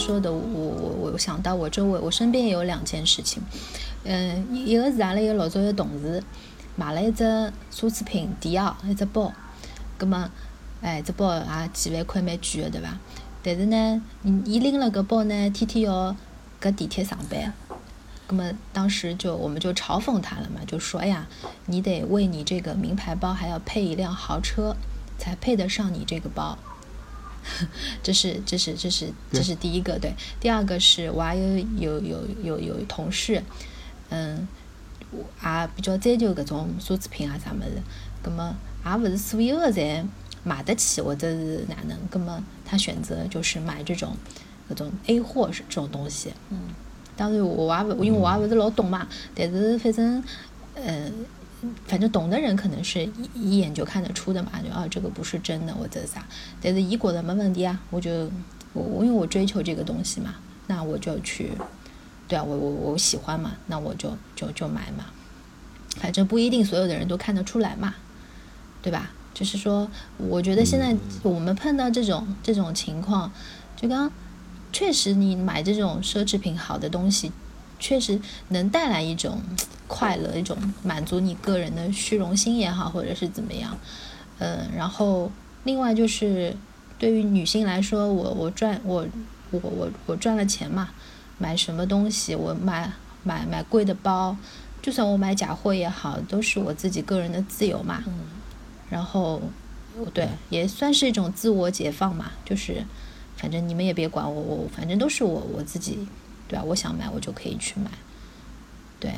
说的，我我我想到我周围，我身边有两件事情。嗯，一个是阿拉一个老早的同事买了一只奢侈品迪奥一只包，葛么，哎，这包也几万块蛮贵的，对伐？但是呢，伊拎了个包呢，天天要搁地铁上班。那么当时就我们就嘲讽他了嘛，就说：“哎呀，你得为你这个名牌包还要配一辆豪车，才配得上你这个包。” 这是这是这是这是第一个对。第二个是我也有有有有有同事。嗯，也比较追求搿种奢侈品啊啥物事，葛么也勿是所有个侪买得起或者是哪能，葛么他选择就是买这种搿种 A 货是这种东西。嗯，当然我也勿，因为我也勿是老懂嘛，但是反正，呃，反正懂的人可能是一一眼就看得出的嘛，就啊这个不是真的我这啥，但是伊觉得没问题啊，我就我我因为我追求这个东西嘛，那我就去。对啊，我我我喜欢嘛，那我就就就买嘛，反正不一定所有的人都看得出来嘛，对吧？就是说，我觉得现在我们碰到这种这种情况，就刚确实你买这种奢侈品好的东西，确实能带来一种 快乐，一种满足你个人的虚荣心也好，或者是怎么样，嗯，然后另外就是对于女性来说，我我赚我我我我赚了钱嘛。买什么东西，我买买买贵的包，就算我买假货也好，都是我自己个人的自由嘛。嗯。然后，对，也算是一种自我解放嘛。就是，反正你们也别管我，我反正都是我我自己，对吧？我想买，我就可以去买。对。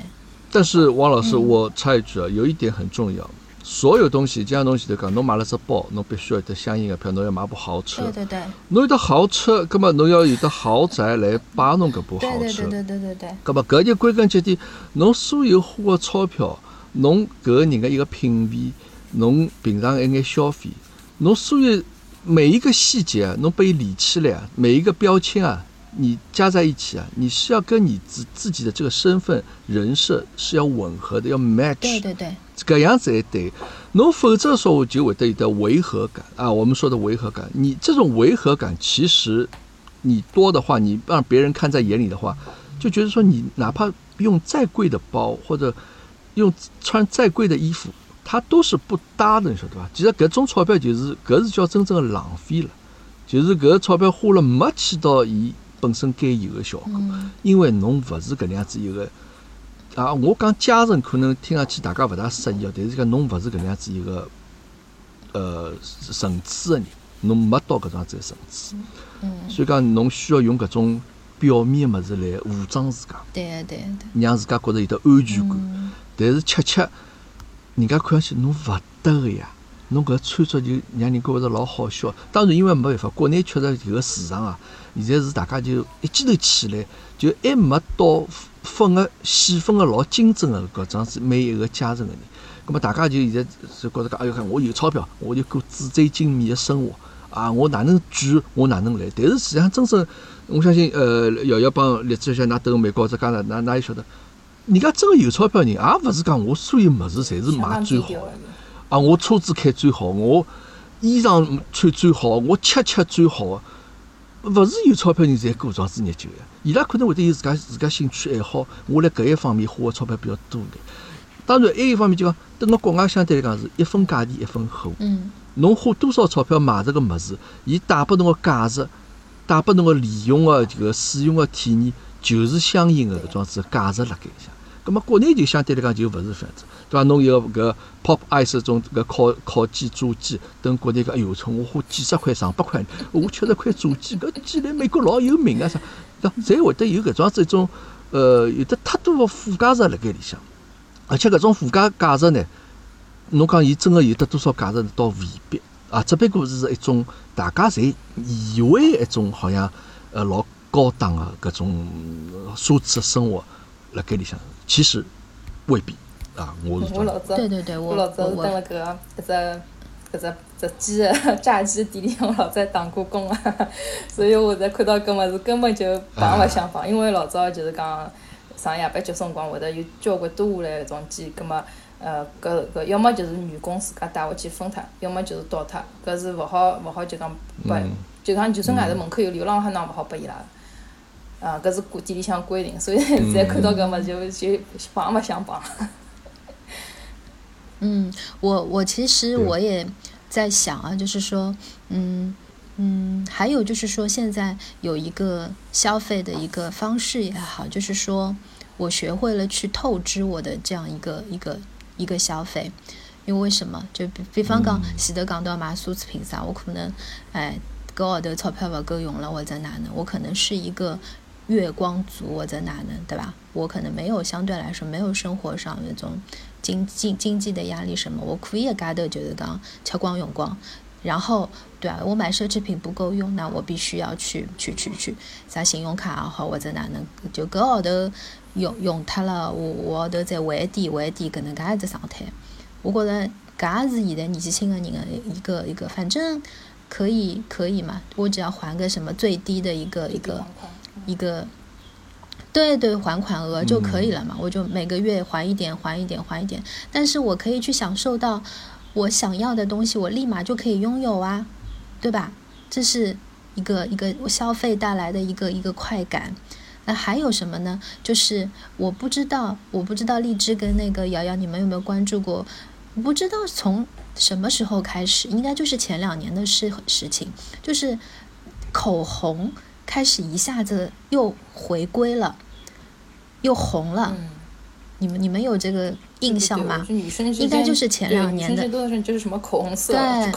但是，王老师，我插一句啊，有一点很重要。所有东西，这样东西头讲，侬买了只包，侬必须要得相应的票，侬要买部豪车。对对对。侬有得豪车，葛末侬要有得豪宅来摆侬搿部豪车。对对对对对对。葛末搿就归根结底，侬所有花个钞票，侬搿个人的一个品味，侬平常一眼消费，侬所有每一个细节啊，侬被伊理起来啊，每一个标签啊。你加在一起啊，你是要跟你自自己的这个身份人设是要吻合的，要 match。对对对，这样子也对。侬否则说我就会得有点违和感啊。我们说的违和感，你这种违和感其实你多的话，你让别人看在眼里的话，就觉得说你哪怕用再贵的包或者用穿再贵的衣服，它都是不搭的，你说对吧？其实搿种钞票就是搿是叫真正的浪费了，就是搿个钞票花了没起到伊。本身该有的效果，因为侬勿是搿能样子一个啊，我讲家人可能听上去大家勿大适意哦，但是讲侬勿是搿能样子一个呃层次的人，侬没到搿种样子层次，所以讲侬需要用搿种表面物事来武装自家，对对对，让自家觉着有得安全感，但是恰恰人家看上去侬勿得个呀。侬搿穿着就让人觉着老好笑，当然因为没办法，国内确实搿个市场啊，现在是大家就一记头起来，就还没到分个细分个老精准个搿桩子每一个阶层个人，葛末大家就现在就觉着讲，哎哟看我有钞票，我就过纸醉金迷个生活。啊，我哪能卷我哪能来？但是实际上真正，我相信呃瑶瑶帮栗子像㑚都美国者加拿大，㑚也晓得，人家真个有钞票人，也勿是讲我所有物事侪是买最好个。啊！我车子开最好，我衣裳穿最好，我吃吃最好个，勿是有钞票人才过这样子日久个。伊拉可能会得有自家自家兴趣爱好，我辣搿一方面花个钞票比较多眼。当然，还有一方面就讲，等辣国外相对来讲是一分价钿一分货。嗯。侬花多少钞票买这个物事，伊带拨侬个价值，带拨侬个利用个这个使用个体验，就是相应个搿种子价值辣盖里向。葛末国内就相对来讲就勿是这样子。对伐？侬有个搿 Pop Ice 种搿烤烤鸡、炸鸡，等国内个哎呦，从我花几十块、上百块，我吃了块炸鸡，搿鸡来美国老有名啊啥，对？侪会得有搿种子一种，呃，有得太多个附加值辣盖里向，而且搿种附加价值呢，侬讲伊真个有得多少价值倒未必啊，只不过是一种大家侪以为一种好像呃老高档个搿种奢侈生活辣盖里向，其实未必。啊，我我老早，对对对，我老早是蹲辣搿个搿只搿只只鸡个 炸鸡店里，我老早打过工啊，所以我在看到搿物事根本就碰勿想碰，因为老早就是讲上夜班结束辰光会得有交关多下来搿种鸡，葛末呃搿搿要么就是员工自家带回去分脱，要么就是倒脱，搿是勿好勿好就讲拨，就讲就算外头门口有流浪汉，那勿好拨伊拉。啊，搿是店里向规定，所以现在看到搿物事就就碰也想碰。嗯，我我其实我也在想啊，就是说，嗯嗯，还有就是说，现在有一个消费的一个方式也好，就是说我学会了去透支我的这样一个一个一个消费，因为为什么？就比比方讲，前头讲到买奢侈品啥，我可能哎，搿号头钞票勿够用了，或者哪能，我可能是一个月光族或者哪能，对吧？我可能没有相对来说没有生活上那种。经经经济的压力什么，我可以噶头就是讲吃光用光，然后对啊，我买奢侈品不够用，那我必须要去去去去啥信用卡也好或者哪能，就搿号头用用脱了，我我号头再还点还点，搿能介一只状态。我觉着搿也是现在年纪轻个人的一个一个，反正可以可以嘛，我只要还个什么最低的一个一个一个。对对，还款额就可以了嘛，我就每个月还一点，还一点，还一点。但是我可以去享受到我想要的东西，我立马就可以拥有啊，对吧？这是一个一个消费带来的一个一个快感。那还有什么呢？就是我不知道，我不知道荔枝跟那个瑶瑶，你们有没有关注过？不知道从什么时候开始，应该就是前两年的事事情，就是口红。开始一下子又回归了，又红了。你们你们有这个印象吗？女生应该就是前两年的。就是什么口红色，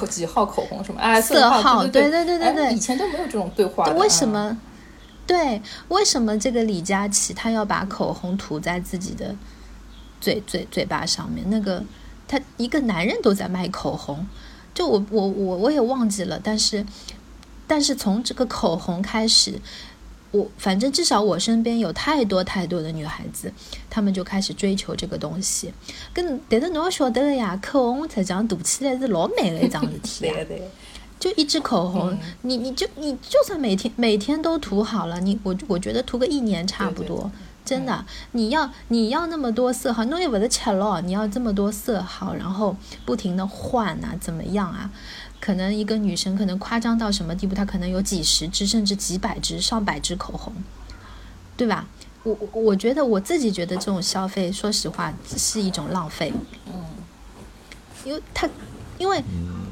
几号口红什么哎色号，对对对对对。以前都没有这种对话。为什么？对，为什么这个李佳琦他要把口红涂在自己的嘴嘴嘴巴上面？那个他一个男人都在卖口红，就我我我我也忘记了，但是。但是从这个口红开始，我反正至少我身边有太多太多的女孩子，她们就开始追求这个东西。跟但是侬要晓得的呀，口红实际上涂起来是老美的一桩事体 呀。对对。就一支口红，你你就你就算每天每天都涂好了，你我我觉得涂个一年差不多，真的。你要你要那么多色号，侬又不是吃了，你要这么多色号，然后不停的换啊，怎么样啊？可能一个女生可能夸张到什么地步？她可能有几十支甚至几百支、上百支口红，对吧？我我觉得我自己觉得这种消费，说实话是一种浪费。嗯，因为它，因为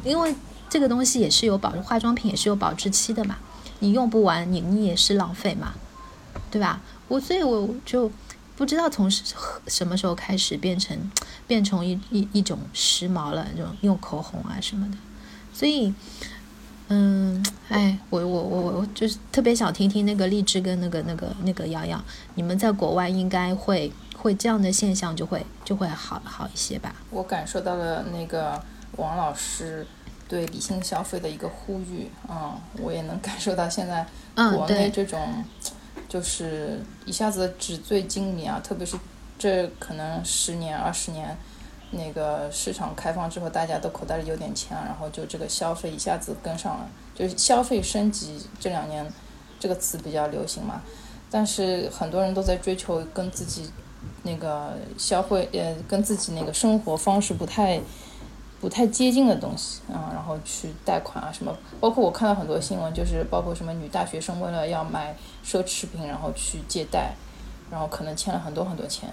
因为这个东西也是有保，化妆品也是有保质期的嘛。你用不完，你你也是浪费嘛，对吧？我所以我就不知道从什么时候开始变成变成一一一种时髦了，这种用口红啊什么的。所以，嗯，哎，我我我我就是特别想听听那个荔枝跟那个那个那个瑶瑶，你们在国外应该会会这样的现象就会就会好好一些吧？我感受到了那个王老师对理性消费的一个呼吁，嗯，我也能感受到现在国内这种就是一下子纸醉金迷啊，特别是这可能十年二十年。那个市场开放之后，大家都口袋里有点钱，然后就这个消费一下子跟上了，就是消费升级。这两年这个词比较流行嘛，但是很多人都在追求跟自己那个消费呃跟自己那个生活方式不太不太接近的东西啊，然后去贷款啊什么。包括我看到很多新闻，就是包括什么女大学生为了要买奢侈品，然后去借贷，然后可能欠了很多很多钱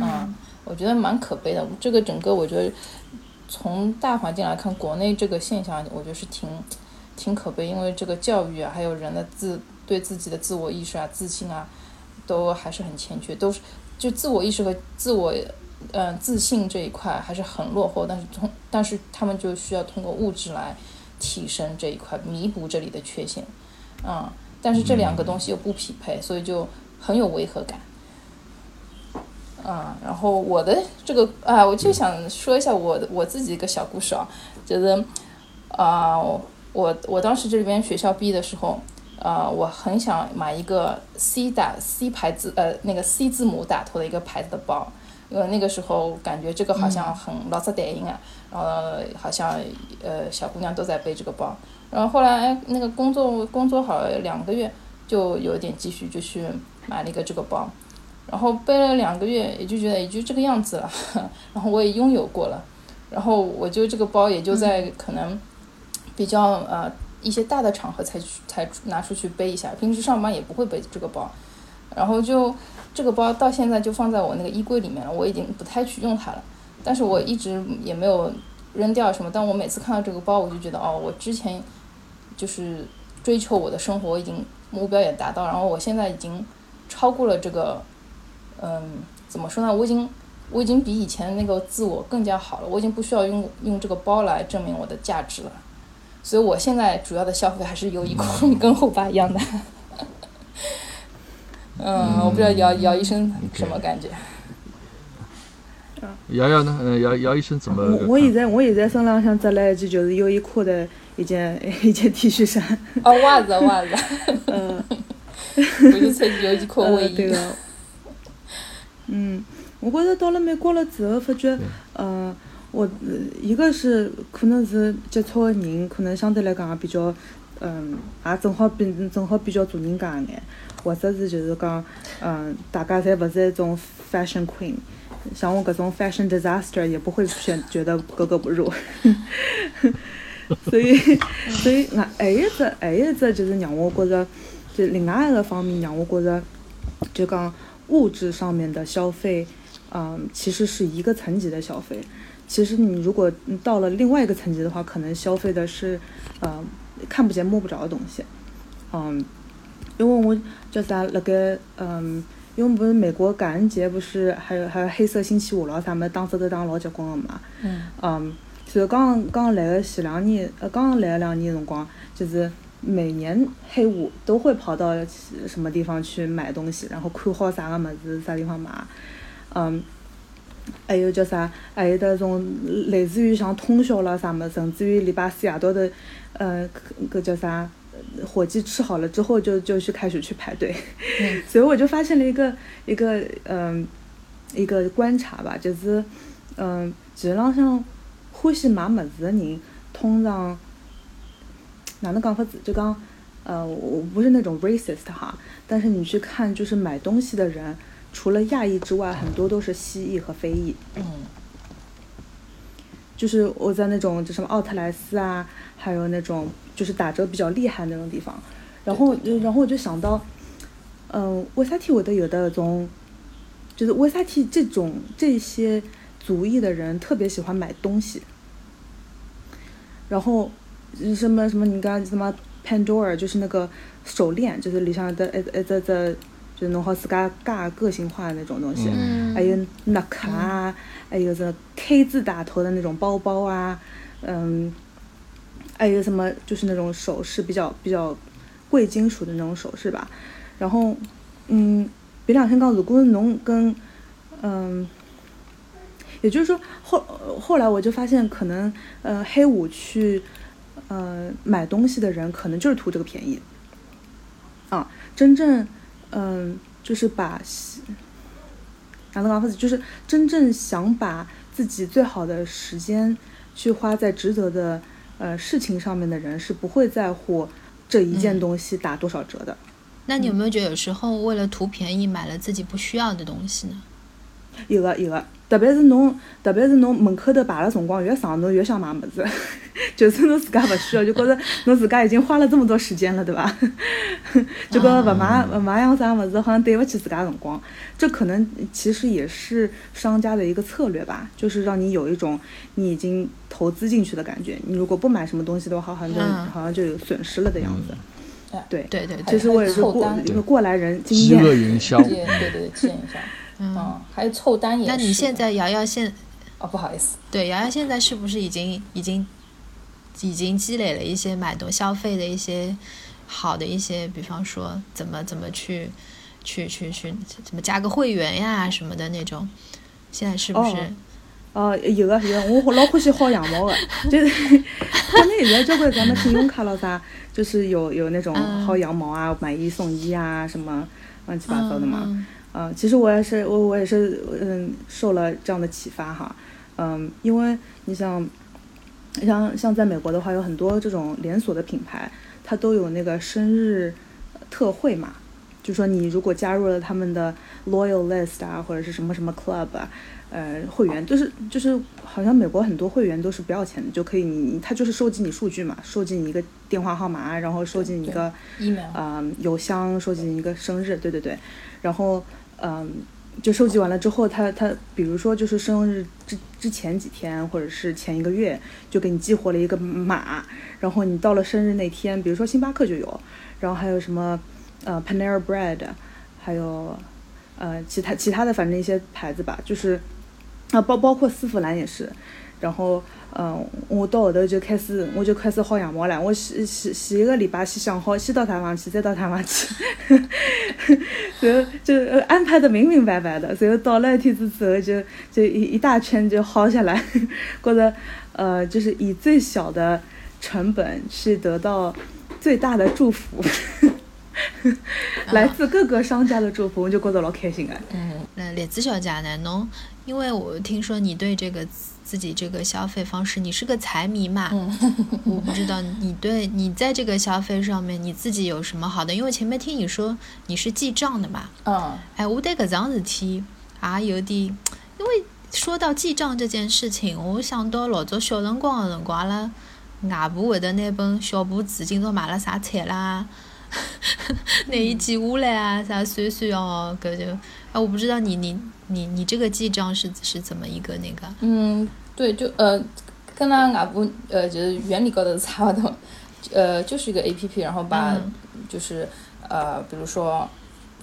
啊。我觉得蛮可悲的。这个整个，我觉得从大环境来看，国内这个现象，我觉得是挺挺可悲。因为这个教育啊，还有人的自对自己的自我意识啊、自信啊，都还是很欠缺，都是就自我意识和自我嗯自信这一块还是很落后。但是通但是他们就需要通过物质来提升这一块，弥补这里的缺陷。嗯，但是这两个东西又不匹配，所以就很有违和感。嗯，然后我的这个啊，我就想说一下我我自己一个小故事啊，觉得啊，我我当时这边学校毕业的时候，呃，我很想买一个 C 打 C 牌子呃那个 C 字母打头的一个牌子的包，因为那个时候感觉这个好像很老色带音啊，然后好像呃小姑娘都在背这个包，然后后来那个工作工作好两个月，就有点积蓄，就去买了一个这个包。然后背了两个月，也就觉得也就这个样子了。然后我也拥有过了，然后我就这个包也就在可能比较呃一些大的场合才才拿出去背一下，平时上班也不会背这个包。然后就这个包到现在就放在我那个衣柜里面了，我已经不太去用它了。但是我一直也没有扔掉什么。但我每次看到这个包，我就觉得哦，我之前就是追求我的生活已经目标也达到，然后我现在已经超过了这个，嗯，怎么说呢？我已经我已经比以前那个自我更加好了。我已经不需要用用这个包来证明我的价值了。所以我现在主要的消费还是优衣库，跟后爸一样的。嗯，我不知道姚姚医生什么感觉。瑶瑶呢？嗯，姚姚医生怎么？我我现在我现在身浪向只了一件就是优衣库的一件 一件 T 恤衫。哦，袜子袜子。嗯。我就穿优衣库卫衣。对个。嗯，我觉着到了美国了之后，发觉，嗯，我一个是可能是接触的人，可能相对来讲也比较，嗯，也正好比正好比较做人家一眼，或者是就是讲，嗯，大家侪勿是一种 fashion queen。像我搿种 fashion disaster 也不会选觉得格格不入，所以所以那还一只还一只就是让我觉着，就另外一个方面让我觉着，就讲物质上面的消费，嗯，其实是一个层级的消费。其实你如果到了另外一个层级的话，可能消费的是，呃，看不见摸不着的东西。嗯，因为我叫啥辣盖嗯。因为不是美国感恩节，不是还有还有黑色星期五咯啥么，当时都当老结棍个嘛。嗯。嗯，就刚刚来个前两年，呃，刚刚来个两年辰光，就是每年黑五都会跑到什么地方去买东西，然后看好啥个么子，啥地方买。嗯。还有叫啥？还有得种类似于像通宵了啥么，甚至于礼拜四夜到的，呃，搿叫啥？火鸡吃好了之后，就就去开始去排队，所以我就发现了一个一个嗯一个观察吧，就是嗯，其实浪向欢喜买物事的人，通常哪能讲法子？就讲呃，我不是那种 racist 哈，但是你去看，就是买东西的人，除了亚裔之外，很多都是西裔和非裔。嗯。就是我在那种就什么奥特莱斯啊，还有那种就是打折比较厉害那种地方，然后然后我就想到，嗯，为啥体会得有的种，就是为啥体这种这些族裔的人特别喜欢买东西，然后什么什么你刚什么 Pandora 就是那个手链，就是里向的一一只只。就弄好自家加个性化的那种东西，还有耐克啊，还有这 K 字打头的那种包包啊，嗯，还有什么就是那种首饰比较比较贵金属的那种首饰吧。然后，嗯，别两天讲，如果侬跟，嗯，也就是说后后来我就发现，可能呃黑五去呃买东西的人，可能就是图这个便宜，啊，真正。嗯，就是把，拿个讲法子？就是真正想把自己最好的时间去花在值得的呃事情上面的人，是不会在乎这一件东西打多少折的。那你有没有觉得有时候为了图便宜买了自己不需要的东西呢？有个有个。特别是侬，特别是侬门口头排了辰光越长，侬越想买物事。就是侬自家勿需要，就觉着侬自家已经花了这么多时间了，对吧？就觉着勿买勿买样啥物事，好像对勿起自家辰光。这可能其实也是商家的一个策略吧，就是让你有一种你已经投资进去的感觉。你如果不买什么东西的话，好像就好像就有损失了的样子。对对对，其实我也是过一个过来人经验。饥饿营销。对对，经营销。嗯，还有凑单也是。那你现在瑶瑶现，哦不好意思，对瑶瑶现在是不是已经已经已经积累了一些买东消费的一些好的一些，比方说怎么怎么去去去去怎么加个会员呀什么的那种，现在是不是？哦，有个有个，我老欢喜薅羊毛的，就是国内现在交关咱们信用卡了啥，就是有有那种薅羊毛啊，买一送一啊，什么乱七八糟的嘛。嗯，其实我也是，我我也是，嗯，受了这样的启发哈，嗯，因为你想，像像在美国的话，有很多这种连锁的品牌，它都有那个生日特惠嘛，就说你如果加入了他们的 loyal list 啊，或者是什么什么 club 啊，呃会员，就是就是好像美国很多会员都是不要钱的，就可以你他就是收集你数据嘛，收集你一个电话号码，然后收集你一个 email 啊、邮箱，收集你一个生日，对对对，然后嗯、就收集完了之后，他他比如说就是生日之之前几天或者是前一个月就给你激活了一个码，然后你到了生日那天，比如说星巴克就有，然后还有什么呃 Panera Bread，还有呃其他其他的反正一些牌子吧，就是啊包包括丝芙兰也是，然后嗯、我到后头就开始我就开始薅羊毛了，我前前前一个礼拜先想好先到台湾去，再到台湾去，然后就安排的明明白白的，然后到那一天之后就就一一大圈就薅下来，觉得呃就是以最小的成本去得到最大的祝福。来自各个商家的祝福，我就觉得老开心啊！嗯，那栗子小姐呢？侬因为我听说你对这个自自己这个消费方式，你是个财迷嘛？嗯我不知道你对你在这个消费上面你自己有什么好的？因为前面听你说你是记账的嘛。嗯，哎，我对搿桩事体也有点，因为说到记账这件事情，我想到老早小辰光的辰光，阿拉外婆会得拿本小簿子，今朝买了啥菜啦，拿伊记下来啊，啥算算哦，搿就啊，我不知道你你你你这个记账是是怎么一个那个？嗯，对，就呃，跟那外婆呃，就是原理高头是差不多，呃，就是一个 A P P，然后把、嗯。就是呃，比如说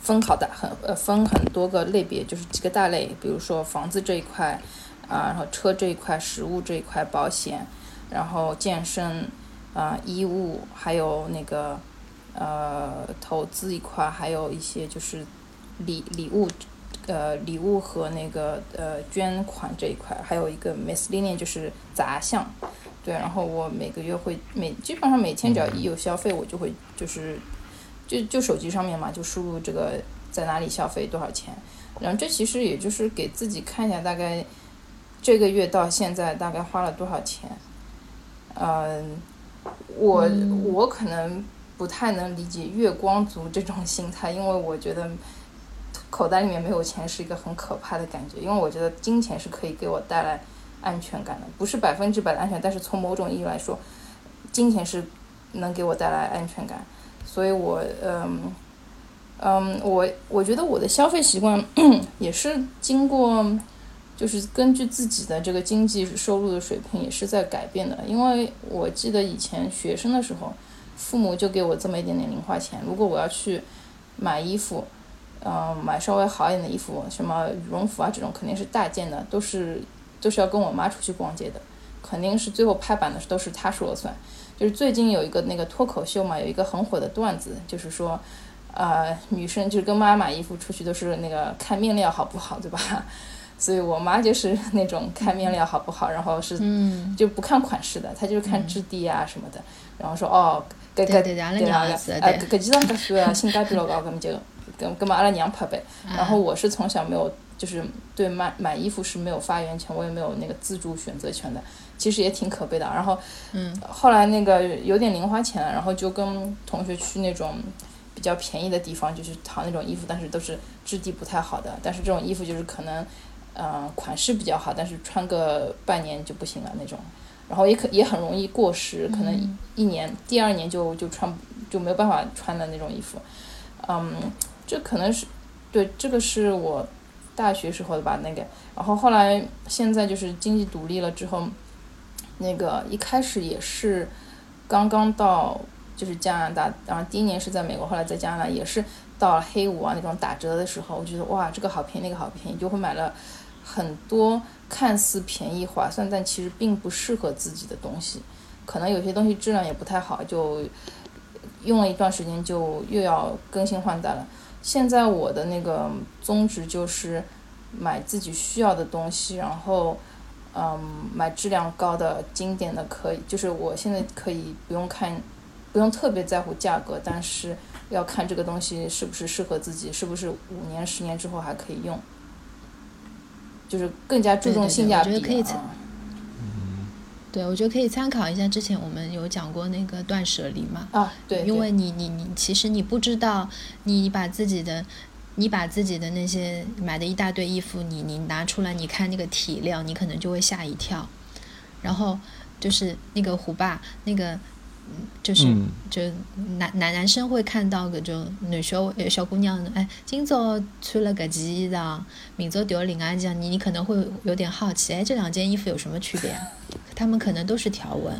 分好的很呃分很多个类别，就是几个大类，比如说房子这一块啊、然后车这一块，食物这一块，保险，然后健身啊、衣物，还有那个呃投资一块，还有一些就是礼礼物呃礼物和那个呃捐款这一块，还有一个 miscellaneous 就是杂项，对，然后我每个月会每基本上每天只要一有消费，我就会就是就就手机上面嘛，就输入这个在哪里消费多少钱，然后这其实也就是给自己看一下大概这个月到现在大概花了多少钱，嗯，我、我可能不太能理解月光族这种心态，因为我觉得口袋里面没有钱是一个很可怕的感觉，因为我觉得金钱是可以给我带来安全感的，不是百分之百的安全，但是从某种意义来说，金钱是能给我带来安全感，所以我嗯嗯，我我觉得我的消费习惯也是经过。就是根据自己的这个经济收入的水平也是在改变的，因为我记得以前学生的时候，父母就给我这么一点点零花钱，如果我要去买衣服，嗯、买稍微好一点的衣服，什么羽绒服啊这种肯定是大件的，都是都是要跟我妈出去逛街的，肯定是最后拍板的都是她说了算。就是最近有一个那个脱口秀嘛，有一个很火的段子，就是说，呃，女生就是跟妈买衣服出去都是那个看面料好不好，对吧？所以我妈就是 那种看面料好不好，然后是嗯，就不看款式的，她就是看质地啊什么的，然后说哦，对对对阿拉对娘啊也是呃对搿搿几张搿算啊，性价比老高，搿么就搿搿么阿拉娘拍呗。然后我是从小没有，就是对买买衣服是没有发言权，我也没有那个自主选择权的，其实也挺可悲的。然后，嗯，后来那个有点零花钱了，然后就跟同学去那种比较便宜的地方，就是淘那种衣服，但是都是质地不太好的，但是这种衣服就是可能，呃，款式比较好，但是穿个半年就不行了那种。然后也可也很容易过时，可能一一年、第二年就就穿就没有办法穿的那种衣服，嗯，这可能是对这个是我大学时候的吧那个，然后后来现在就是经济独立了之后，那个一开始也是刚刚到就是加拿大，然后第一年是在美国，后来在加拿大也是到了黑五啊那种打折的时候，我觉得哇这个好便宜那个好便宜，就会买了很多看似便宜划算，但其实并不适合自己的东西，可能有些东西质量也不太好，就用了一段时间就又要更新换代了。现在我的那个宗旨就是买自己需要的东西，然后嗯买质量高的、经典的可以，就是我现在可以不用看，不用特别在乎价格，但是要看这个东西是不是适合自己，是不是五年、十年之后还可以用，就是更加注重对对对性价比我觉得可以参。对，我觉得可以参考一下之前我们有讲过那个断舍离嘛。啊，对，对因为你你你其实你不知道，你把自己的你把自己的那些买的一大堆衣服，你你拿出来，你看那个体量，你可能就会吓一跳。然后就是那个虎爸，那个嗯就是、嗯就男男男生会看到搿种男小呃小姑娘，哎，今朝穿了搿件衣裳，明朝调另外一件，你你可能会有点好奇，哎，这两件衣服有什么区别啊？他们可能都是条纹，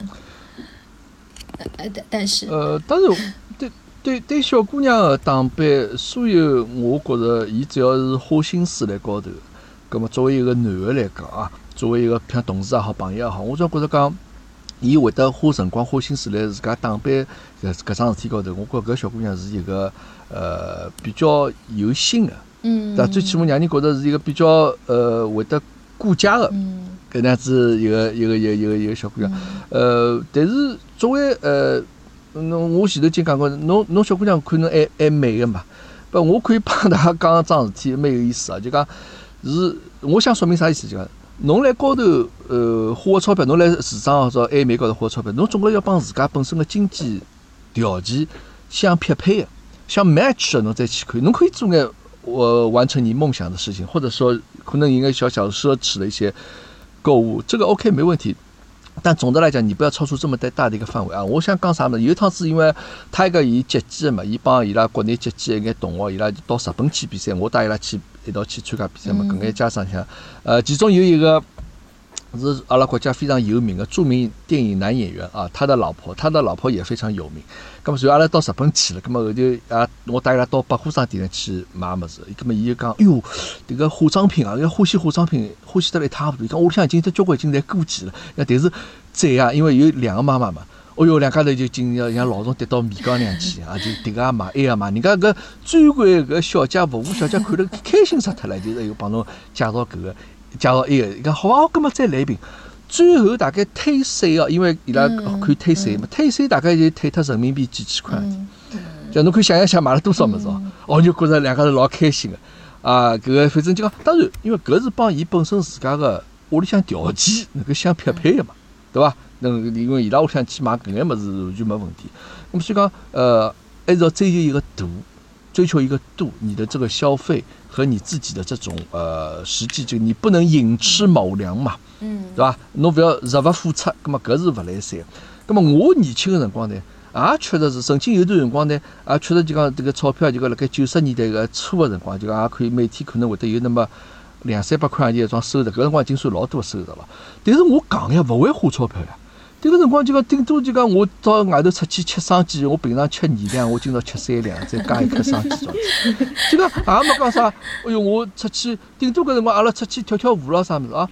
呃呃，但但是呃，当然，对对对，小姑娘的打扮，所有我觉着，伊只要是花心思辣高头，葛么作为一个男的来讲啊，作为一个像同事也好，朋友也好，我总觉着讲，伊会得花辰光、花心思来自家打扮搿搿桩事体高头。我觉搿小姑娘是一个呃比较有心个，嗯，对伐？最起码让人觉着是一个比较呃会得顾家个嗯搿能样子一个一个一个一个一个小姑娘。呃，但是作为呃，侬我前头已经讲过，侬侬小姑娘可能还还美个嘛，不，我可以帮大家讲桩事体，蛮有意思啊，就讲是我想说明啥意思，就讲侬来高头呃花个钞票，侬来市场或者爱美高头花钞票，侬总归要帮自家本身个经济条件相匹配个，相 match 个侬再去看，侬可以做眼我完成你梦想的事情，或者说可能有眼小小奢侈的一些购物，这个 OK 没问题。但总的来讲，你不要超出这么大大的一个范围啊！我想讲啥么？有一趟是因为他一个伊接机的嘛，伊帮伊拉国内接机一眼同学，伊拉就到日本去比赛，我带伊拉去一道去参加比赛嘛。搿眼家长想，呃，其中有一个是阿拉国家非常有名的著名电影男演员啊，他的老婆，他的老婆也非常有名。咁么，随后阿拉到日本去了，咁么后头啊，我带伊拉到百货商店里去买物事，咁么伊就讲，哎哟，迭个化妆品啊，搿欢喜化妆品，欢喜得来一塌糊涂。伊讲屋里向已经交关已经侪过期了，那但是在啊，因为有两个妈妈嘛。哦哟，两家头就进要像老虫跌到米缸里向去啊！就迭个也买，埃个也买。人家搿专柜搿小姐服务小姐看了开心死脱了，就是又帮侬介绍搿个，介绍埃个。伊讲好啊，葛末再来一瓶。最后大概退税哦，因为伊拉嗯可以退税嘛，退税大概就退脱人民币几千块。嗯就侬可以想一想买了多少物事哦，哦就觉着两家头老开心个，啊，搿个反正就讲，当然，因为搿是帮伊本身自家个屋里向条件能够相匹配个嘛，对伐？那因为伊拉屋里向去买搿眼物事完全没问题。那么所以讲，呃，还是要追求一个度，追求一个度，你的这个消费和你自己的这种呃实际，就你不能寅吃卯粮嘛。嗯对伐？侬勿要入勿敷出，葛末搿是勿来三。葛末我年轻个辰光呢，也确实是曾经有段辰光呢，也确实就讲迭个钞票就讲辣盖九十年代个初个辰光，就讲也可以每天可能会得有那么两三百块洋钿一桩收入，搿辰光已经算老多个收入了。但是我讲呀，勿会花钞票呀。迭个辰光就讲顶多就讲我到外头出去吃生煎，我平常吃二两，我今朝吃三两，再加一颗生煎状子。就讲也没讲啥，哎哟，我出去顶多搿辰光阿拉出去跳跳舞咯啥物事啊。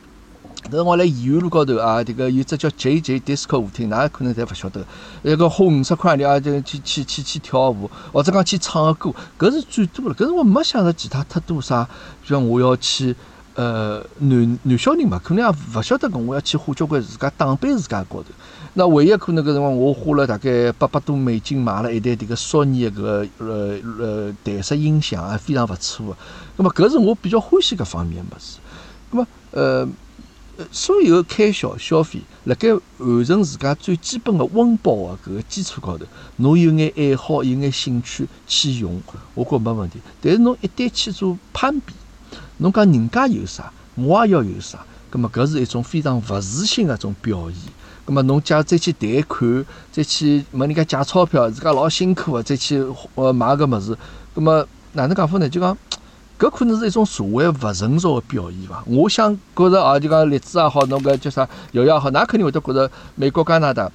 搿辰光辣延安路高头啊，迭个有只叫 J J Disco 舞厅，㑚可能侪勿晓得。那个花五十块钿啊，就去去去去跳舞，或者讲去唱个歌，搿是最多了。搿辰光没想着其他太多啥，就像我要去呃男男小人嘛，可能也勿晓得讲我要去花交关自家打扮自家高头。那唯一可能搿辰光我花了大概八百多美金买了一台迭个索尼个搿个呃呃台式音响啊，非常勿错个。那么搿是我比较欢喜搿方面个物事。那么呃。所有开销消费，辣盖完成自家最基本的温饱个搿个基础高头，侬有眼爱好，有眼兴趣去用，我觉没问题。但是侬一旦去做攀比，侬讲人家有啥，我也要有啥，葛么搿是一种非常勿自信个一种表现。葛么侬假如再去贷款，再去问人家借钞票，自家老辛苦个，再去呃买个物事，葛么哪能讲法呢？就讲。搿可能是一种社会勿成熟个表现伐？我想觉着啊，就讲例子也好，侬搿叫啥瑶瑶也好，㑚肯定会得觉着美国、加拿大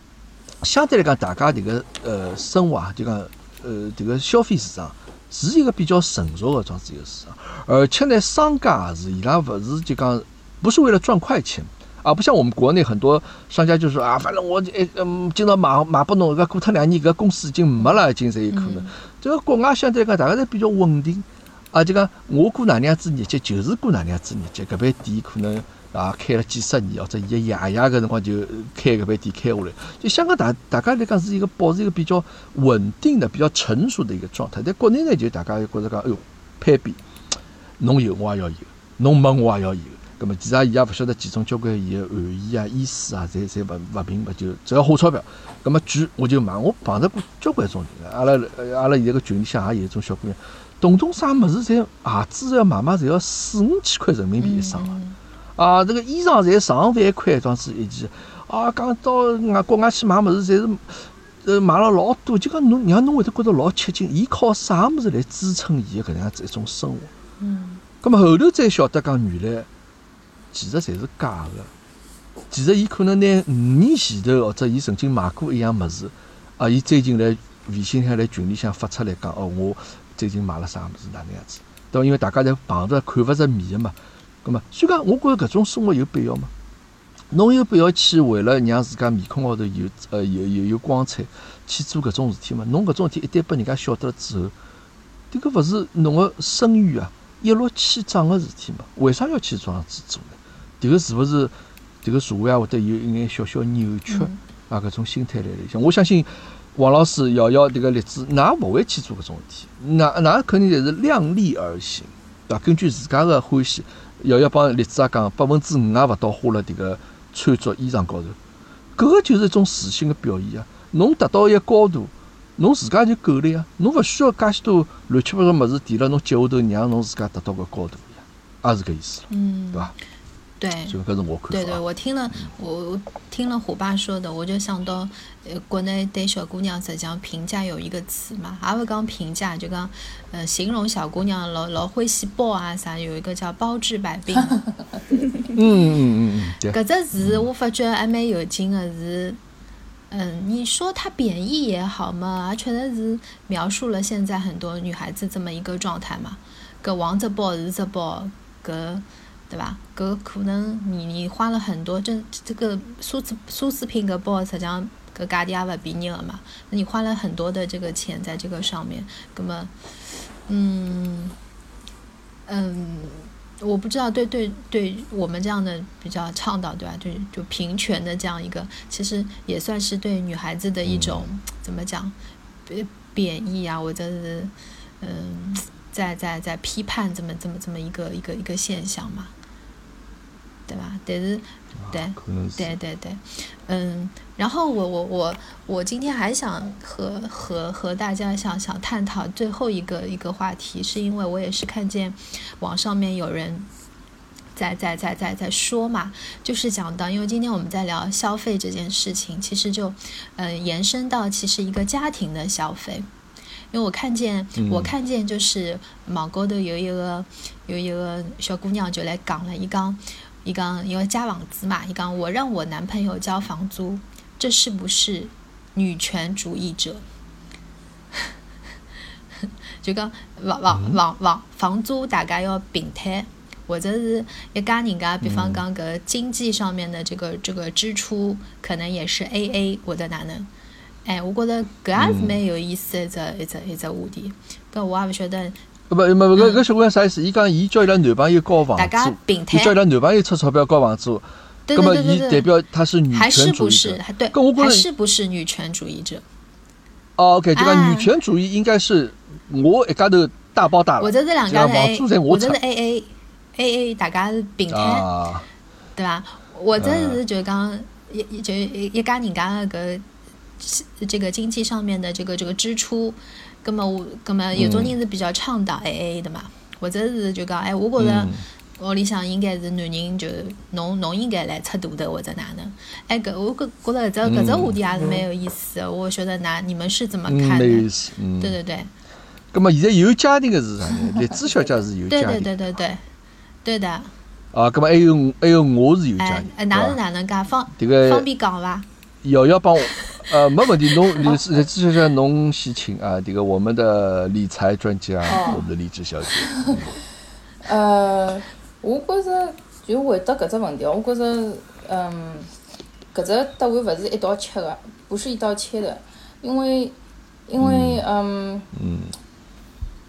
相对来讲，大家迭个呃生活啊，就讲呃迭个消费市场是一个比较成熟的这样子一个市场，而且呢，商家也是伊拉勿是就讲不是为了赚快钱。啊，不像我们国内很多商家就说啊，反正我哎嗯，今朝买买拨侬，搿过脱两年搿公司已经没了，已经侪有可能。这个国外相对来讲，大家侪比较稳定。啊，就讲我过哪能样子日节，就是过哪能样子日节。搿爿店可能啊开了几十年，或者伊个爷爷搿辰光就开搿爿店开下来。就香港大大家来讲是一个保持一个比较稳定的、比较成熟的一个状态。但国内呢，就大家觉着讲，哎哟，攀比，侬有我也要有，侬没我也要有。葛么其实伊也勿晓得其中交关伊个含义啊、意思啊，侪侪勿勿明白，就只要花钞票。葛么贵我就买，我碰着过交关种人，阿拉阿拉现在个群里向也有一种小姑娘。动动啥物事，侪鞋子要买买，侪要四五千块人民币一双个。啊，这个衣裳侪上万块，装子一件。啊，讲到外国外去买物事，侪是呃买了老多，就讲侬让侬会得觉得老吃惊。伊靠啥物事来支撑伊个搿能样子一种生活？嗯。咁么后头再晓得讲，原来其实侪是假个。其实伊可能拿五年前头，或者伊曾经买过一样物事，啊，伊最近来微信上来群里向发出来讲，哦，我。最近买了啥物事哪能样子？对伐？因为大家侪碰着看勿着面个嘛。咁么，所以讲，我觉着搿种生活有必要吗？侬有必要去为了让自家面孔高头有呃有有有光彩，去做搿种事体吗？侬搿种事体一旦被人家晓得了之后，迭个勿是侬个声誉啊，一落千丈个事体嘛？为啥要去这样子做呢？迭个是勿是迭个社会也会得有一眼小小扭曲啊？搿种心态来里向，我相信。王老师，瑶瑶，迭个例子，㑚勿会去做搿种事体，㑚㑚肯定侪是量力而行，对伐？根据自家个欢喜，瑶瑶帮栗子也讲，百分之五也勿到花了迭个穿着衣裳高头，搿个就是一种自信个表现啊！侬达到一个高度，侬自家就够了呀，侬勿需要介许多乱七八糟物事填辣侬脚下头，让侬自家达到个高度呀，也是搿意思，嗯，对伐？对，搿是我看法。对对，我听了，我听了虎爸说的，我就想到，呃，国内对小姑娘实际上评价有一个词嘛，也勿讲评价，就讲，呃，形容小姑娘老老欢喜包啊啥，有一个叫包治百病。嗯嗯嗯嗯，搿只词我发觉还蛮有劲的，是，嗯，你说它贬义也好嘛，也确实是描述了现在很多女孩子这么一个状态嘛，搿王只包是只包，搿。对吧？搿可能你你花了很多，这这个奢侈奢侈品搿包实际上搿价钿也勿便宜个嘛。那你花了很多的这个钱在这个上面，葛么，嗯嗯，我不知道对对对我们这样的比较倡导对吧？就就平权的这样一个，其实也算是对女孩子的一种怎么讲，贬贬义啊，或者是嗯，在在在批判这么这么这么一个一个一个现象嘛。对吧？但是，对，对对对，嗯，然后我我我我今天还想和和和大家想想探讨最后一个一个话题，是因为我也是看见网上面有人在在在在在说嘛，就是讲到，因为今天我们在聊消费这件事情，其实就嗯延伸到其实一个家庭的消费，因为我看见我看见就是网高头有一个有一个小姑娘就来讲了，一讲。伊讲因为加房子嘛，伊讲我让我男朋友交房租，这是不是女权主义者？就讲房房房房房租大家要平摊，或者是一家人家，比方讲搿经济上面的这个这个支出，可能也是 A A 或者哪能？哎，我觉得搿也是蛮有意思一只一只一只话题，搿我也勿晓得。不不，搿搿小姑娘啥意思？伊讲伊叫伊拉男朋友交房租，伊叫伊拉男朋友出钞票交房租，那么伊代表他是女权主义者，对，还是不是女权主义者？哦，OK，就讲女权主义应该是我一家头大包大揽，这是两家房租在我这是 A A A A，大家是平摊，对吧？我这是就讲一就一家人家个这个经济上面的这个这个支出。葛么我，葛么有种人是比较倡导 A A 的嘛，或者是就讲，哎，我觉着屋里向应该是男人就侬侬应该来出大头或者哪能，哎，搿我觉觉得搿只搿只话题也是蛮有意思的，我晓得哪你们是怎么看的？对对对。葛么现在有家庭的是啥呢？荔枝小姐是有家庭。对对对对对，对的。啊，葛么还有还有我是有家庭，哎，哪是哪能介方方便讲伐？瑶瑶帮我。呃，没问题，侬李李志小姐，侬先请啊，这个我们的理财专家，我们的李志小姐。呃，我觉着就回答搿只问题我觉着，嗯，搿只答案勿是一刀切的，不是一刀切的，因为，因为，嗯，嗯，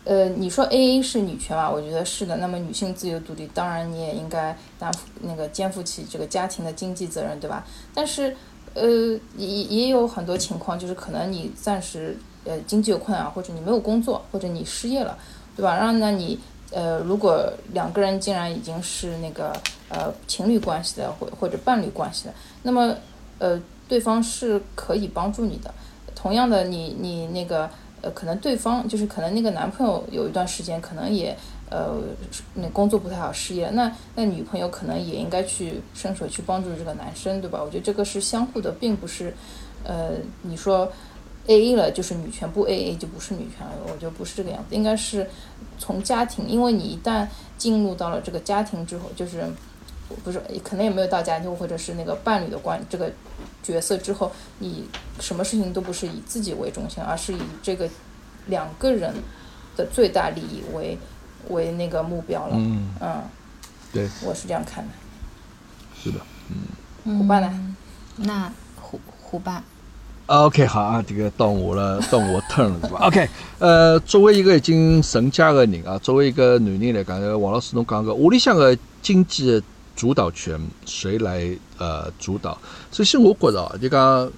呃，你说 A A 是女权嘛？我觉得是的。那么女性自由独立，当然你也应该担负那个肩负起这个家庭的经济责任，对吧？但是。呃，也也有很多情况，就是可能你暂时呃经济有困难，或者你没有工作，或者你失业了，对吧？然后呢，你呃如果两个人竟然已经是那个呃情侣关系的，或或者伴侣关系的，那么呃对方是可以帮助你的。同样的，你你那个呃，可能对方就是可能那个男朋友有一段时间可能也呃那工作不太好，失业，那那女朋友可能也应该去伸手去帮助这个男生，对吧？我觉得这个是相互的，并不是呃你说 A A 了就是女权，不 A A 就不是女权了，我觉得不是这个样子，应该是从家庭，因为你一旦进入到了这个家庭之后，就是不是可能也没有到家庭或者是那个伴侣的关这个。角色之后，你什么事情都不是以自己为中心，而是以这个两个人的最大利益为为那个目标了。嗯嗯，对，我是这样看的。是的，嗯。虎爸呢？那虎虎爸。OK，好啊，这个到我了，到我 turn 了，对吧？OK，呃，作为一个已经成家的人啊，作为一个男人来讲，王老师侬讲个屋里向的经济。主导权谁来呃主导？首先我觉得啊，就讲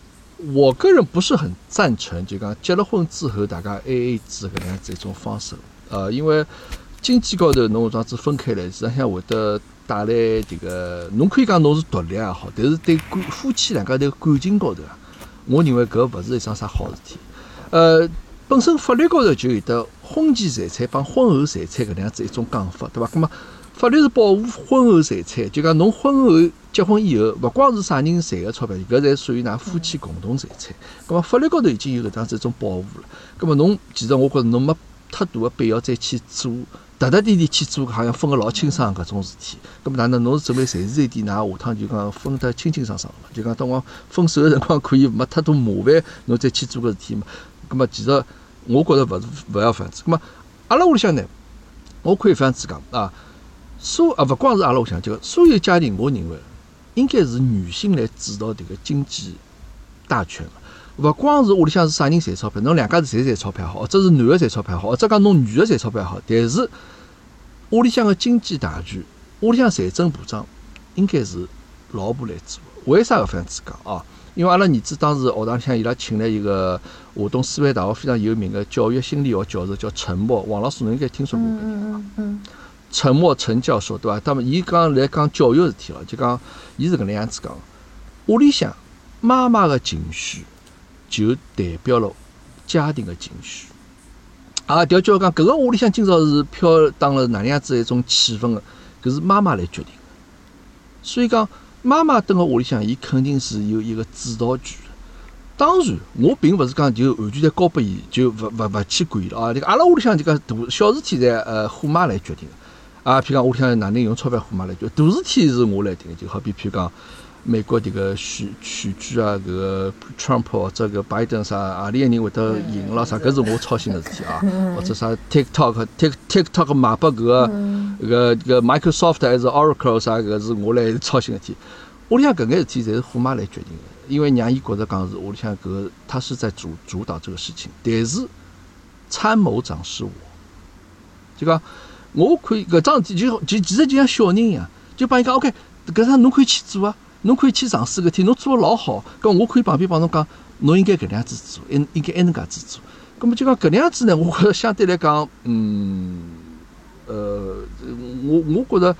我个人不是很赞成，就讲结了婚之后大家 A A 制搿能样子一种方式。呃，因为经济高头侬这样子分开来，实际上会得带来这个，侬可以讲侬是独立也好，但是对感夫妻两家头感情高头啊，我认为搿勿是一桩啥好事体。呃，本身法律高头就有得婚前财产帮婚后财产搿能样子一种讲法，对伐？那么法律是保护婚后财产，就讲侬婚后结婚以后，勿光是啥人赚个钞票，搿侪属于㑚夫妻共同财产。葛末法律高头已经有搿样子一种保护了。葛末侬其实我觉着侬没太大个必要再去做，特特点点去做，好像分个老清爽搿种事体。葛末哪能侬是准备随时随地，㑚下趟就讲分得清清爽爽嘛？就讲等我分手个辰光可以没太多麻烦，侬再去做搿事体嘛？葛末其实我觉着勿是勿要搿样子。葛末阿拉屋里向呢，我可以搿样子讲啊。所啊，勿光是阿拉屋里向，就所有家庭，我认为应该是女性来主导迭个经济大权勿光是屋里向是啥人赚钞票，侬两家是谁赚钞票好，或者是男个赚钞票好，或者讲侬女个赚钞票好，但是屋里向个经济大权，屋里向财政部长应该是老婆来做。为啥搿样子讲啊？因为阿拉儿子当时学堂里向伊拉请了一个华东师范大学非常有名个教育心理学教授，叫陈默，王老师侬应该听说过搿人伐？嗯嗯。陈默陈教授对伐？他们伊讲来讲教育事体了，就讲伊是搿能样子讲，屋里向妈妈个情绪就代表了家庭的情绪。啊，调教讲搿个屋里向今朝是飘荡了哪能样子一种气氛的，搿是妈妈来决定的。所以讲妈妈蹲个屋里向，伊肯定是有一个主导权的。当然，我并勿是讲就完全侪交拨伊，就勿勿勿去管伊了啊。这个阿拉屋里向这个大小事体侪呃虎妈来决定的。啊，譬如讲，屋里向哪能用钞票虎妈来就大事体是我来定的，就好比譬如讲，美国迭个选选举啊，搿个 Trump 或者搿拜登啥，何里个人会得赢了啥，搿是我操心的事体啊。或者啥 TikTok Tik TikTok 卖拨搿个搿个搿 Microsoft 还是 Oracle 啥，搿是我来操心的事体。屋里向搿眼事体侪是虎妈来决定个，因为让伊觉着讲是屋里向搿他是在主主导这个事情，但是参谋长是我，就讲。我可以搿桩事体就就其实就像小人一样，就帮伊讲 OK，搿啥侬可以去做啊，侬可以去尝试搿天，侬做得老好，搿我可以旁边帮侬讲，侬应该搿能样子做，应应该埃能介子做。搿么就讲搿能样子呢，我觉着相对来讲，嗯，呃，我我觉着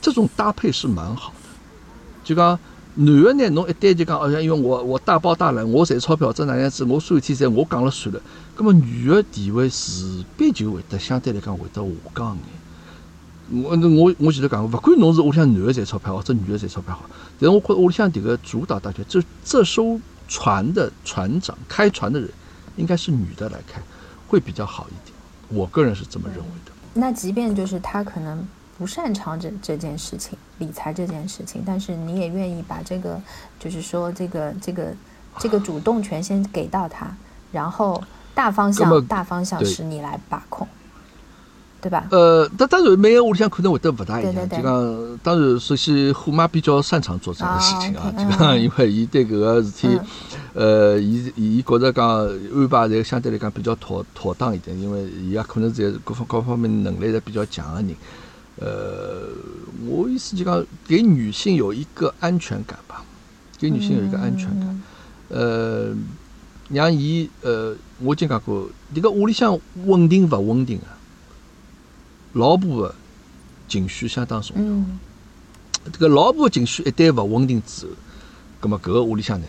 这种搭配是蛮好的。就讲男个呢，侬一旦就讲，好像因为我我大包大揽，我赚钞票，这哪样子，我所有天侪我讲了算了。咁么女个地位势必就会得相对来讲会得下降眼。我我我前头讲过，勿管侬是屋里向男个赚钞票，或者女个赚钞票好，但是我觉着屋里向迭个主导大权，这这艘船的船长、开船的人，应该是女的来开，会比较好一点。我个人是这么认为的。那即便就是他可能不擅长这这件事情，理财这件事情，但是你也愿意把这个，就是说这个这个这个主动权先给到他，然后。大方向，大方向是你来把控，对吧？呃，那当然，每个屋里向可能会得勿大一样。就讲，当然，首先虎妈比较擅长做这个事情啊，就讲，因为伊对搿个事体，呃，伊伊觉着讲安排侪相对来讲比较妥妥当一点，因为伊也可能在各方各方面能力侪比较强个人。呃，我意思就讲，给女性有一个安全感吧，给女性有一个安全感，呃。让伊呃，我已经讲过，迭个屋里向稳定勿稳定啊？老婆的情绪相当重要。这个老婆的情绪一旦勿稳定之后，葛末搿个屋里向呢，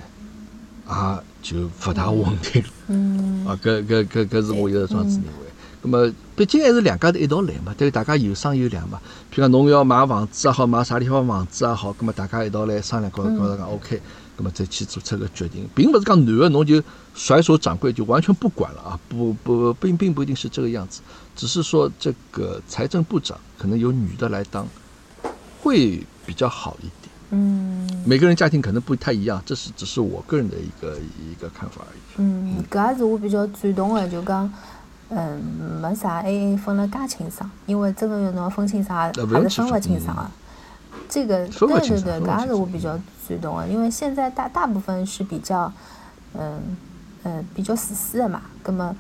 也就勿大稳定了。嗯啊，搿搿搿搿是我一个这样子认为。咁么，毕竟还是两家头一道来嘛，对大家有商有量嘛。譬如讲，侬要买房子也好，买啥地方房子也好，咁么大家一道来商量，觉着觉着讲 OK，那么再去做出个决定，并不是讲男的侬就甩手掌柜就完全不管了啊，不不并并不一定是这个样子，只是说这个财政部长可能由女的来当，会比较好一点。嗯每个人家庭可能不太一样，这是只是我个人的一个一个看法而已。嗯，搿也是我比较赞同的，就讲。嗯，没啥 AA 分了介清爽，因为真个要侬分清爽，还是分勿清爽的。这个对对对，搿也是我比较赞同的，因为现在大大部分是比较，嗯嗯比较自私的嘛，葛么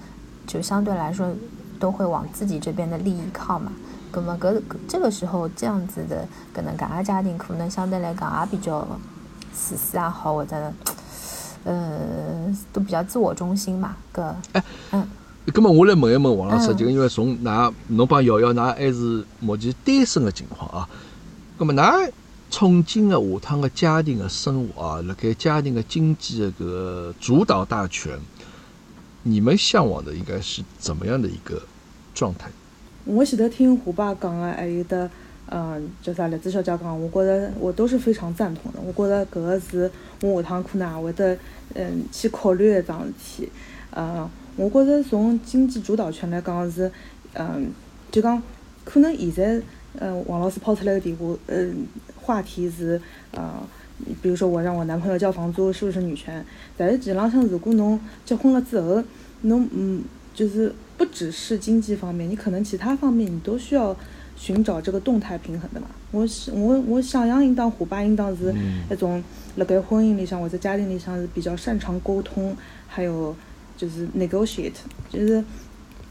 就相对来说都会往自己这边的利益靠嘛。葛么搿搿这个时候这样子的搿能介个家庭，可能相对来讲也比较自私也好，或者呃都比较自我中心嘛，搿嗯。咁么我来问一问王老师，嗯就因为从㑚侬帮瑶瑶，㑚还是目前单身的情况啊。咁么㑚憧憬的下趟的家庭的生活啊，辣盖家庭的经济的搿个主导大权，你们向往的应该是怎么样的一个状态？我前头听虎爸讲个，还有得，嗯，叫啥栗子小姐讲，我觉着我都是非常赞同的。我觉着搿个是我下趟可能也会得，嗯，去考虑一桩事体。嗯，我觉着从经济主导权来讲是，嗯，就讲可能现在，嗯，王老师抛出来的题目，嗯，话题是，呃，比如说我让我男朋友交房租是不是女权？但是实浪向，如果侬结婚了之后，侬嗯，就是不只是经济方面，你可能其他方面你都需要寻找这个动态平衡的嘛。我是我我想象应当虎爸应当是嗯那种辣盖婚姻里向或者家庭里向是比较擅长沟通，还有就是 negotiate，就是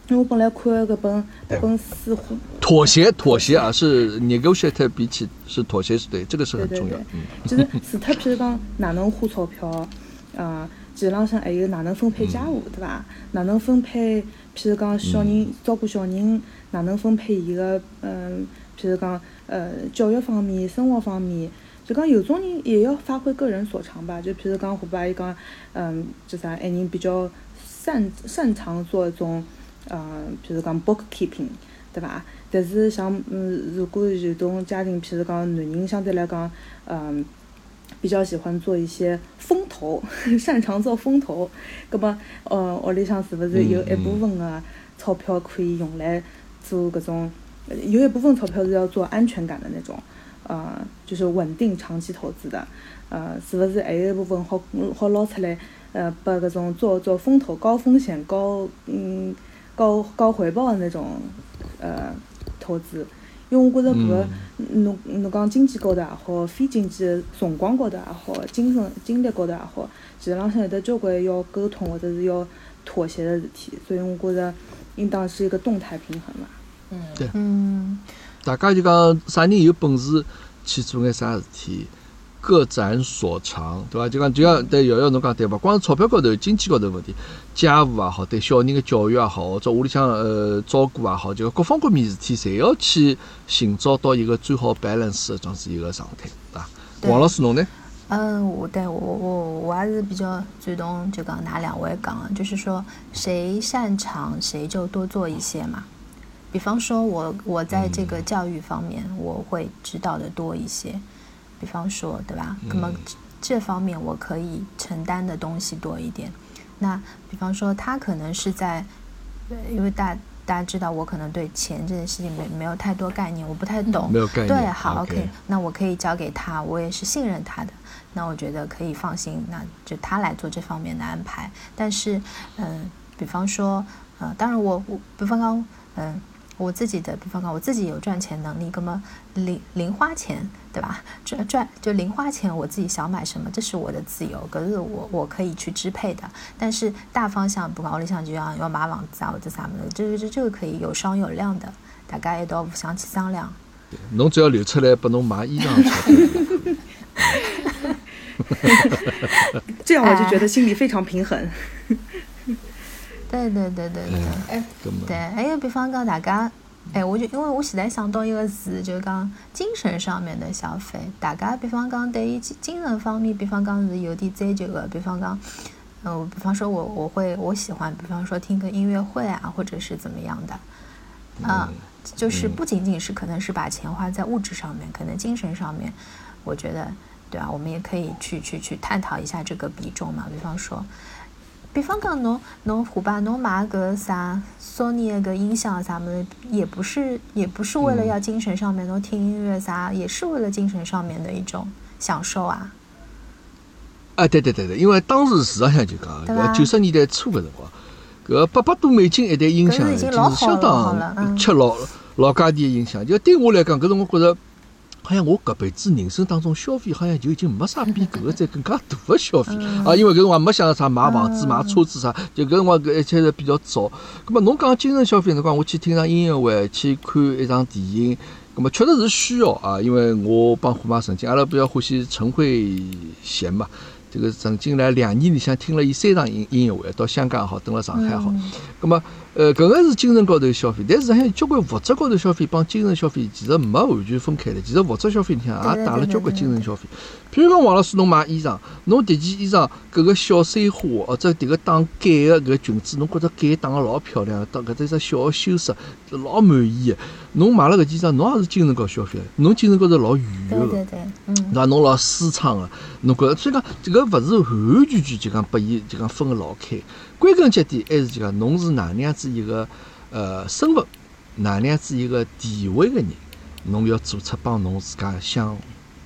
因为我本来看搿本搿本书妥协，妥协啊，是 negotiate 比起是妥协是对，这个是很重要对对对。嗯，就是除脱譬如讲哪能花钞票，呃，其浪向还有哪能分配家务，对伐？哪能分配，譬如讲小人照顾小人，哪能分配伊个，嗯，譬如讲呃教育方面、生活方面，就讲有种人也要发挥个人所长吧。就譬如讲虎爸伊讲，嗯，就啥，爱人比较擅擅长做一种，呃，譬如讲 bookkeeping，对伐？但是像嗯，如果有种家庭，譬如讲男人相对来讲，嗯，比较喜欢做一些风投，擅长做风投，葛么呃，屋里向是勿是有一部分个钞票可以用来做搿种，呃有一部分钞票是要做安全感的那种，呃，就是稳定长期投资的，呃，是勿是还有一部分好好捞出来，呃，拨搿种做做风投高风险高嗯高高回报的那种呃投资，因为我觉着搿个侬侬讲经济高头也好，非经济的辰光高头也好，精神精力高头也好，其实浪向有得交关要沟通或者是要妥协的事体，所以我觉着应当是一个动态平衡嘛。嗯，对嗯大家就讲啥人有本事去做眼啥事体，各展所长，对伐？就讲就像对瑶瑶侬讲对伐？光是钞票高头、经济高头问题，家务也好，对小人个教育也好，或者屋里向呃照顾也好，就各方各面事体，侪要去寻找到一个最好 balance 的这样子一个状态，对伐？王老师侬呢？嗯，我对我我我还是比较主动，就刚拿两位讲，就是说谁擅长谁就多做一些嘛。比方说我我在这个教育方面我会知道的多一些，比方说对吧？那么这方面我可以承担的东西多一点。那比方说他可能是在，呃因为大大家知道我可能对钱这件事情没没有太多概念，我不太懂。没有概念。对，好 OK，OK，那我可以交给他，我也是信任他的，那我觉得可以放心，那就他来做这方面的安排。但是，嗯、比方说，呃，当然我我，比方刚，嗯、我自己的，比方讲我自己有赚钱能力，那么零零花钱，对吧？赚赚就零花钱，我自己想买什么，这是我的自由，可是我我可以去支配的。但是大方向，不管屋里向就要要买房子啊或者啥么的，这个这这个可以有商有量的，大家一道互相去商量。侬只要留出来拨侬买衣裳 这样我就觉得心里非常平衡。对对对对对。哎，对，还有比方讲大家，哎，我就因为我现在想到一个词，就是讲精神上面的消费。大家比方讲对于精精神方面，比方讲是有点追求的，比方讲，嗯，我比方说我我会我喜欢，比方说听个音乐会啊，或者是怎么样的，啊，就是不仅仅是可能是把钱花在物质上面，可能精神上面，我觉得，对吧？我们也可以去去去探讨一下这个比重嘛。比方说，比方讲侬侬虎爸侬买个啥索尼个音响啥么，也不是也不是为了要精神上面侬听音乐啥，也是为了精神上面的一种享受啊。啊，对对对对，因为当时市场上就讲，搿九十年代初个辰光，搿八百多美金一台音响已经是相当吃老老价钿的音响。就对我来讲，搿辰光觉着，好像我搿辈子人生当中消费，好像就已经没啥比搿个再更加大的消费啊。因为搿辰光没想到啥买房子、买车子啥，就搿辰光搿一切是比较早。葛末侬讲精神消费辰光，我去听场音乐会，去看一场电影，葛末确实是需要啊。因为我帮虎妈曾经，阿拉比较欢喜陈慧娴嘛。这个曾经来两年里向听了伊三场音音乐会，到香港也好，登了上海也好，咁么，呃，搿个是精神高头消费，但是实际上交关物质高头消费帮精神消费其实没完全分开的，其实物质消费里向也带了交关精神消费。譬如讲王老师，侬买衣裳，侬迭件衣裳搿个小碎花或者迭个打改个搿裙子，侬觉着改打个老漂亮，打搿只只小个修饰老满意个。侬买了搿件衣裳，侬也是精神高消费，侬精神高头老愉悦个，对对对，嗯，那侬老舒畅个，侬觉着所以讲这个勿是完完全全就讲拨伊就讲分个老开，归根结底还是就讲侬是哪能样子一个呃身份，哪能样子一个地位个人，侬要做出帮侬自家相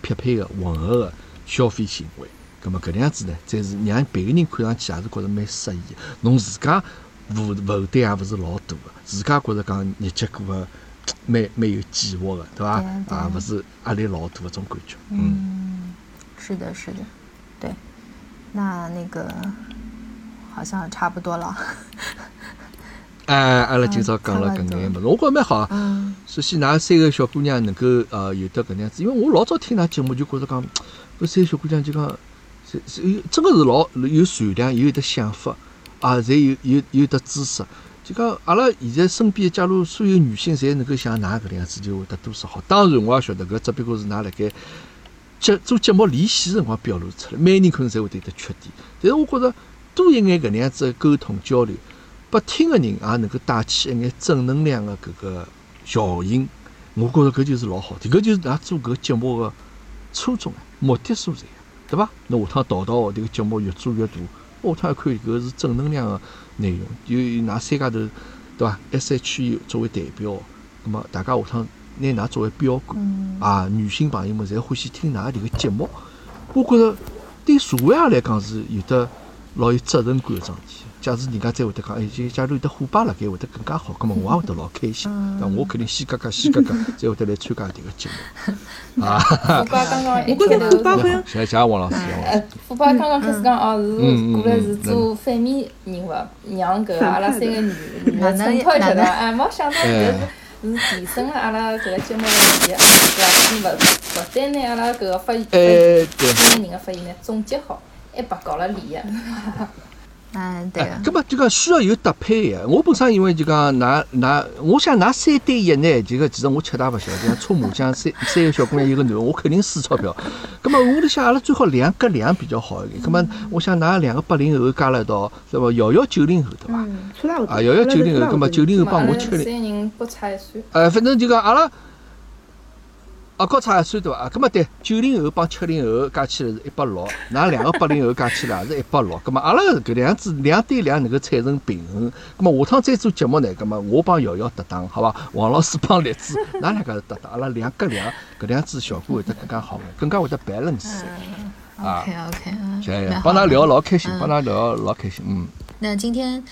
匹配个吻合个消费行为，葛么搿能样子呢，才是让别个人看上去也是觉着蛮适意，侬自家负负担也勿是老大个，自家觉着讲日脚过个。蛮蛮有计划个，对伐？啊，勿是压力老大的种感觉。嗯，是的，是的，对。那那个好像差不多了。哎，阿拉今朝讲了搿眼物事，我觉着蛮好啊。首先，㑚三个小姑娘能够呃有得搿能样子，因为我老早听㑚节目就觉着讲，搿三个小姑娘就讲是是有真个是老有善良，又有得想法啊，侪有有有得知识。就讲阿拉现在身边，假如所有女性侪能够像㑚搿能样子，就会得多少好。当然，我也晓得搿只不过是㑚辣盖节做节目练习辰光表露出来。每人可能侪会得有得缺点，但是我觉着多一眼搿能样子沟通交流，拨听个人也能够带起一眼正能量个搿个效应。我觉着搿就是老好的，搿就是㑚做搿节目个初衷目的所在，对伐？那下趟道道迭个节目越做越大，下趟看搿是正能量个。内容有拿三家头，对伐？S H E 作为代表，那么大家下趟拿㑚作为标杆啊，女性朋友们侪欢喜听㑚迭个节目。我觉着对社会也来讲是有得老有责任感个桩事体。假使人家再会得讲，哎，就假如有得虎爸辣盖会得更加好，葛末我也会得老开心。那我肯定西格格西格格 才会得来参加迭个节目。啊，虎爸刚刚 一觉得虎爸好像，谢谢王老师。呃，虎爸刚刚开始讲哦，是过来是做反面人物，让搿阿拉三个女女的衬托一下的，哎，没想到搿是是提升了阿拉搿个节目的意义，是吧？是勿勿单拿阿拉搿个发言，三个人的发言呢总结好，还白搞了利益。嗯，对个。搿么就讲需要有搭配个。我本身因为就讲，㑚㑚，我想㑚三对一呢，这个其实我吃大勿小，就像搓麻将，三三个小姑娘一个男，我肯定输钞票。搿么我里想，阿拉最好两隔两比较好一点。搿么我想㑚两个八零后加了一道，是伐？瑶瑶九零后对伐？嗯，差勿多。啊，瑶瑶九零后，搿么九零后帮我七零。三人不差一岁。哎，反正就讲阿拉。啊，啊高差一岁对伐？啊，搿么对，九零后帮七零后加起来是一百六，㑚两个八零后加起来也是一百六。搿么阿拉搿两样子两对两能够产生平衡。搿么下趟再做节目呢？搿么我帮瑶瑶搭档，好伐？王老师帮栗子，㑚两个是搭档，阿拉两隔两，搿样子效果会得更加好，更加会得 balance。啊，OK OK，嗯，帮㑚聊老开心，帮㑚聊老开心，嗯。那今天。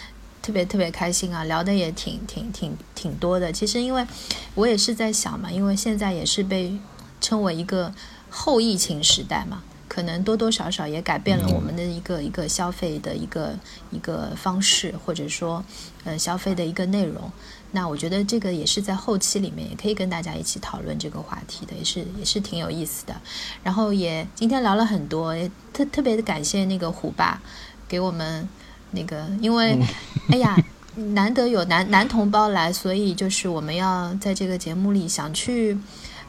特别特别开心啊，聊的也挺挺挺挺多的。其实因为我也是在想嘛，因为现在也是被称为一个后疫情时代嘛，可能多多少少也改变了我们的一个一个消费的一个一个方式，或者说呃消费的一个内容。那我觉得这个也是在后期里面也可以跟大家一起讨论这个话题的，也是也是挺有意思的。然后也今天聊了很多，也特特别的感谢那个虎爸给我们。那个，因为，哎呀，难得有男男同胞来，所以就是我们要在这个节目里想去，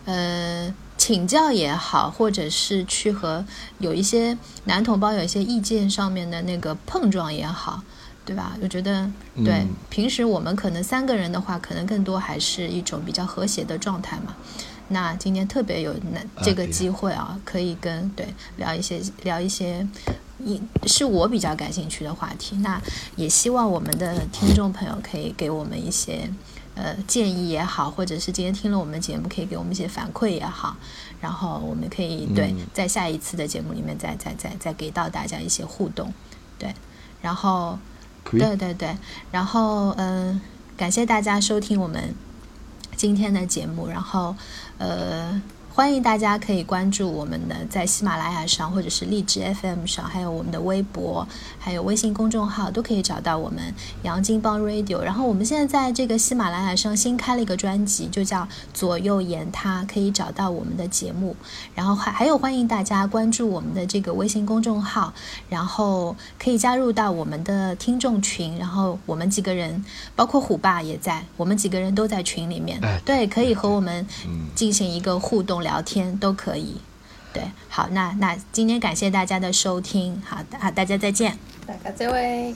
呃，请教也好，或者是去和有一些男同胞有一些意见上面的那个碰撞也好，对吧？我觉得对。嗯平时我们可能三个人的话，可能更多还是一种比较和谐的状态嘛。那今天特别有那这个机会啊，可以跟对聊一些聊一些。一是我比较感兴趣的话题，那也希望我们的听众朋友可以给我们一些呃建议也好，或者是今天听了我们的节目，可以给我们一些反馈也好，然后我们可以对嗯。在下一次的节目里面再再再再给到大家一些互动，对，然后。对对对，然后嗯、呃感谢大家收听我们今天的节目，然后呃，欢迎大家可以关注我们的在喜马拉雅上，或者是荔枝 FM 上，还有我们的微博，还有微信公众号，都可以找到我们杨金帮 Radio。然后我们现在在这个喜马拉雅上新开了一个专辑，就叫左右言他，可以找到我们的节目。然后还还有欢迎大家关注我们的这个微信公众号，然后可以加入到我们的听众群，然后我们几个人，包括虎爸也在，我们几个人都在群里面，哎对，可以和我们嗯进行一个互动聊天，都可以。对，好，那那今天感谢大家的收听，好的，好，大家再见。大家再会。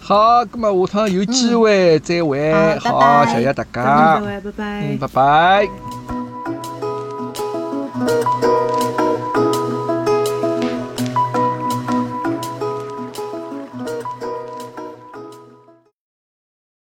好，咁么下趟有机会再会。好拜，拜谢谢大家拜拜嗯，。拜拜。Thank